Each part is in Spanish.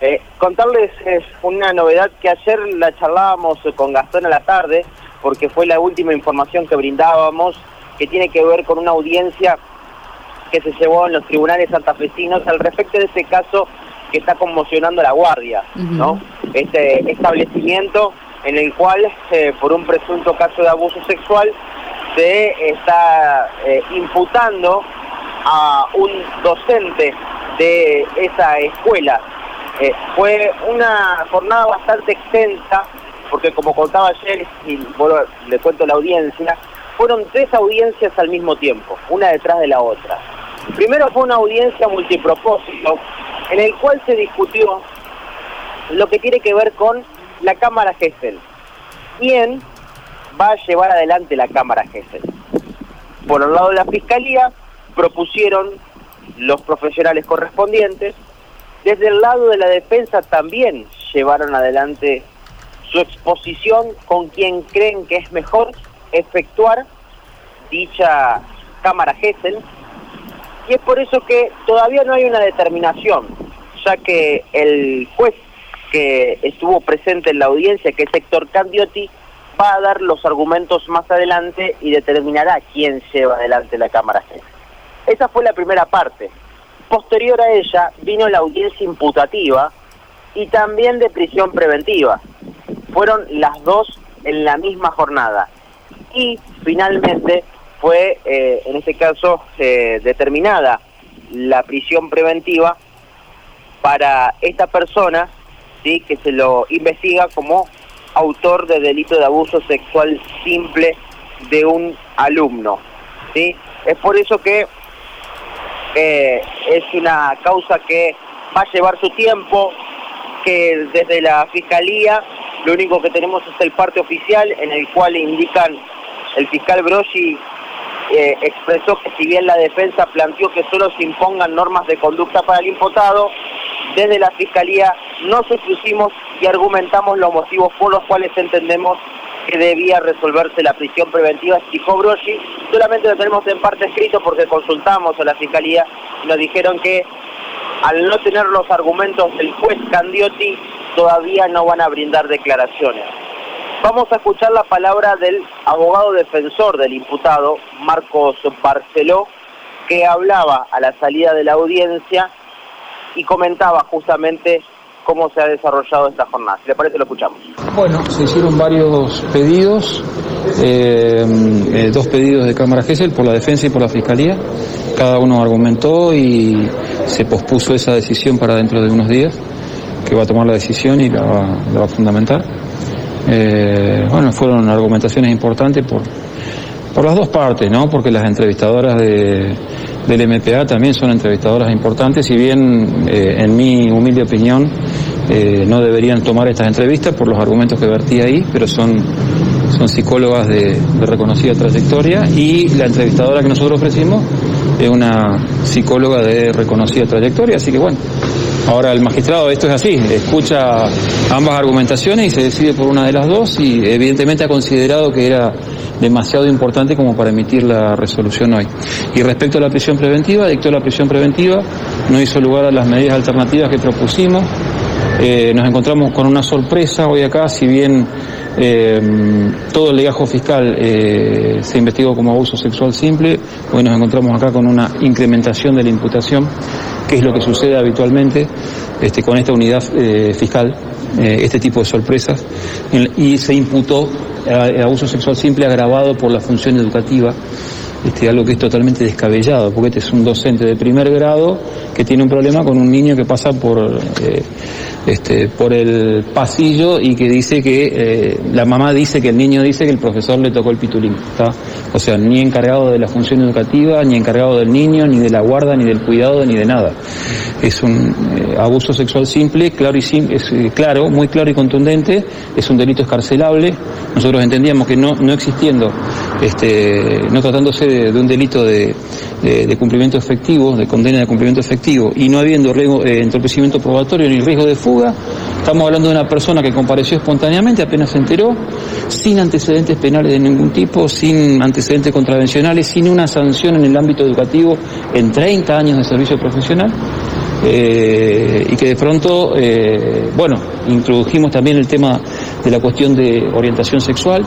Eh, contarles es una novedad que ayer la charlábamos con Gastón a la tarde, porque fue la última información que brindábamos, que tiene que ver con una audiencia que se llevó en los tribunales santafesinos al respecto de ese caso que está conmocionando a la Guardia, ¿no? Este establecimiento en el cual, eh, por un presunto caso de abuso sexual, se está eh, imputando a un docente de esa escuela eh, fue una jornada bastante extensa, porque como contaba ayer, y le cuento la audiencia, fueron tres audiencias al mismo tiempo, una detrás de la otra. Primero fue una audiencia multipropósito, en el cual se discutió lo que tiene que ver con la Cámara Gesell. ¿Quién va a llevar adelante la Cámara Gesell? Por el lado de la Fiscalía, propusieron los profesionales correspondientes, desde el lado de la defensa también llevaron adelante su exposición con quien creen que es mejor efectuar dicha cámara Gesell. Y es por eso que todavía no hay una determinación, ya que el juez que estuvo presente en la audiencia, que es Héctor Candiotti, va a dar los argumentos más adelante y determinará quién lleva adelante la cámara Gesell. Esa fue la primera parte. Posterior a ella vino la audiencia imputativa y también de prisión preventiva. Fueron las dos en la misma jornada. Y finalmente fue, eh, en este caso, eh, determinada la prisión preventiva para esta persona, ¿sí? que se lo investiga como autor de delito de abuso sexual simple de un alumno. ¿sí? Es por eso que es una causa que va a llevar su tiempo, que desde la Fiscalía lo único que tenemos es el parte oficial en el cual indican el fiscal Broschi eh, expresó que si bien la defensa planteó que solo se impongan normas de conducta para el imputado, desde la Fiscalía no supusimos y argumentamos los motivos por los cuales entendemos que debía resolverse la prisión preventiva dijo Broschi. Solamente lo tenemos en parte escrito porque consultamos a la Fiscalía y nos dijeron que al no tener los argumentos del juez Candiotti todavía no van a brindar declaraciones. Vamos a escuchar la palabra del abogado defensor del imputado, Marcos Barceló, que hablaba a la salida de la audiencia y comentaba justamente cómo se ha desarrollado esta jornada. Si le parece, lo escuchamos. Bueno, se hicieron varios pedidos, eh, eh, dos pedidos de Cámara Gesell por la defensa y por la Fiscalía. Cada uno argumentó y se pospuso esa decisión para dentro de unos días, que va a tomar la decisión y la va, a fundamentar. Eh, bueno, fueron argumentaciones importantes por, por las dos partes, ¿no? Porque las entrevistadoras de, del MPA también son entrevistadoras importantes, si bien en mi humilde opinión eh, no deberían tomar estas entrevistas por los argumentos que vertí ahí, pero son, son psicólogas de, reconocida trayectoria y la entrevistadora que nosotros ofrecimos es una psicóloga de reconocida trayectoria, así que bueno, ahora el magistrado esto es así, escucha ambas argumentaciones y se decide por una de las dos y evidentemente ha considerado que era demasiado importante como para emitir la resolución hoy. Y respecto a la prisión preventiva, dictó la prisión preventiva, no hizo lugar a las medidas alternativas que propusimos. Eh, nos encontramos con una sorpresa hoy acá, si bien eh, todo el legajo fiscal eh, se investigó como abuso sexual simple, hoy nos encontramos acá con una incrementación de la imputación, que es lo que sucede habitualmente este, con esta unidad fiscal, este tipo de sorpresas, y se imputó abuso sexual simple agravado por la función educativa, este, algo que es totalmente descabellado, porque este es un docente de primer grado que tiene un problema con un niño que pasa por eh, este, por el pasillo y que dice que eh, la mamá dice que el niño dice que el profesor le tocó el pitulín. O sea, ni encargado de la función educativa, ni encargado del niño, ni de la guarda, ni del cuidado, ni de nada. Es un eh, abuso sexual simple, claro y sim es claro, muy claro y contundente, es un delito escarcelable. Nosotros entendíamos que no, no existiendo, este, no tratándose de, un delito de, cumplimiento efectivo, de condena de cumplimiento efectivo, y no habiendo riesgo, entorpecimiento probatorio ni riesgo de fuga, Estamos hablando de una persona que compareció espontáneamente, apenas se enteró, sin antecedentes penales de ningún tipo, sin antecedentes contravencionales, sin una sanción en el ámbito educativo en 30 años de servicio profesional. y que de pronto, bueno, introdujimos también el tema de la cuestión de orientación sexual.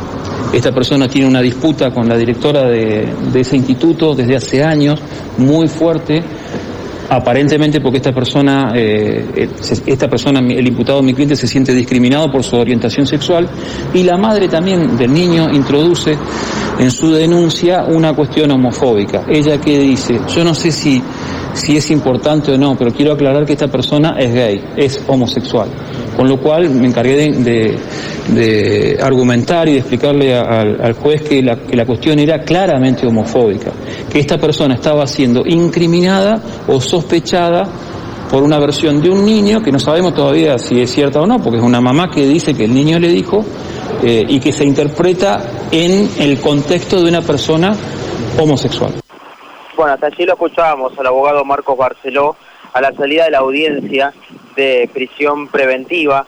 Esta persona tiene una disputa con la directora de, ese instituto desde hace años, muy fuerte aparentemente porque esta persona, eh, eh, esta persona, el imputado mi cliente, se siente discriminado por su orientación sexual y la madre también del niño introduce en su denuncia una cuestión homofóbica. Ella que dice, yo no sé si, si es importante o no, pero quiero aclarar que esta persona es gay, es homosexual. Con lo cual me encargué de, argumentar y de explicarle al, juez que la, que la, cuestión era claramente homofóbica, que esta persona estaba siendo incriminada o sospechada por una versión de un niño que no sabemos todavía si es cierta o no, porque es una mamá que dice que el niño le dijo eh, y que se interpreta en el contexto de una persona homosexual. Bueno, hasta allí lo escuchábamos al abogado Marcos Barceló a la salida de la audiencia de prisión preventiva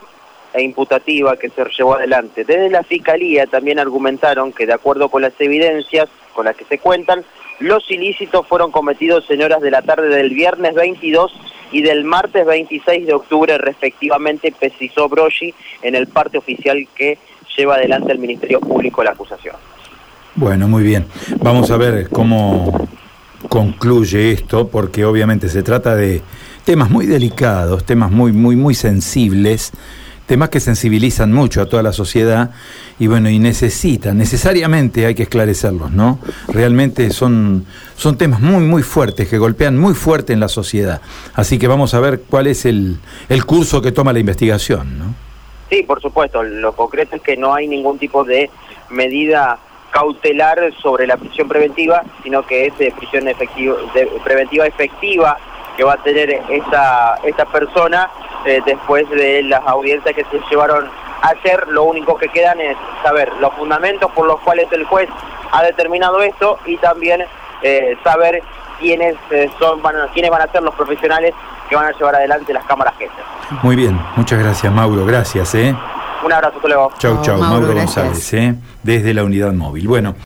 e imputativa que se llevó adelante. Desde la Fiscalía también argumentaron que de acuerdo con las evidencias con las que se cuentan, los ilícitos fueron cometidos en horas de la tarde del viernes 22 y del martes 26 de octubre respectivamente, precisó Broggi en el parte oficial que lleva adelante el Ministerio Público la acusación. Bueno, muy bien. Vamos a ver cómo concluye esto, porque obviamente se trata de temas muy delicados, temas muy, muy, muy sensibles, temas que sensibilizan mucho a toda la sociedad y bueno, y necesitan, necesariamente hay que esclarecerlos, ¿no? Realmente son, son temas muy, muy fuertes, que golpean muy fuerte en la sociedad. Así que vamos a ver cuál es el, el curso que toma la investigación, ¿no? Sí, por supuesto. Lo concreto es que no hay ningún tipo de medida cautelar sobre la prisión preventiva, sino que es de prisión efectiva, preventiva efectiva que va a tener esta, esta persona eh, después de las audiencias que se llevaron ayer. Lo único que quedan es saber los fundamentos por los cuales el juez ha determinado esto y también eh, saber quiénes eh, son van quiénes van a ser los profesionales que van a llevar adelante las cámaras gestas. Muy bien, muchas gracias Mauro, gracias. ¿eh? Un abrazo, hasta luego. Chau, chau, Mauro, González, ¿eh? desde la unidad móvil. Bueno.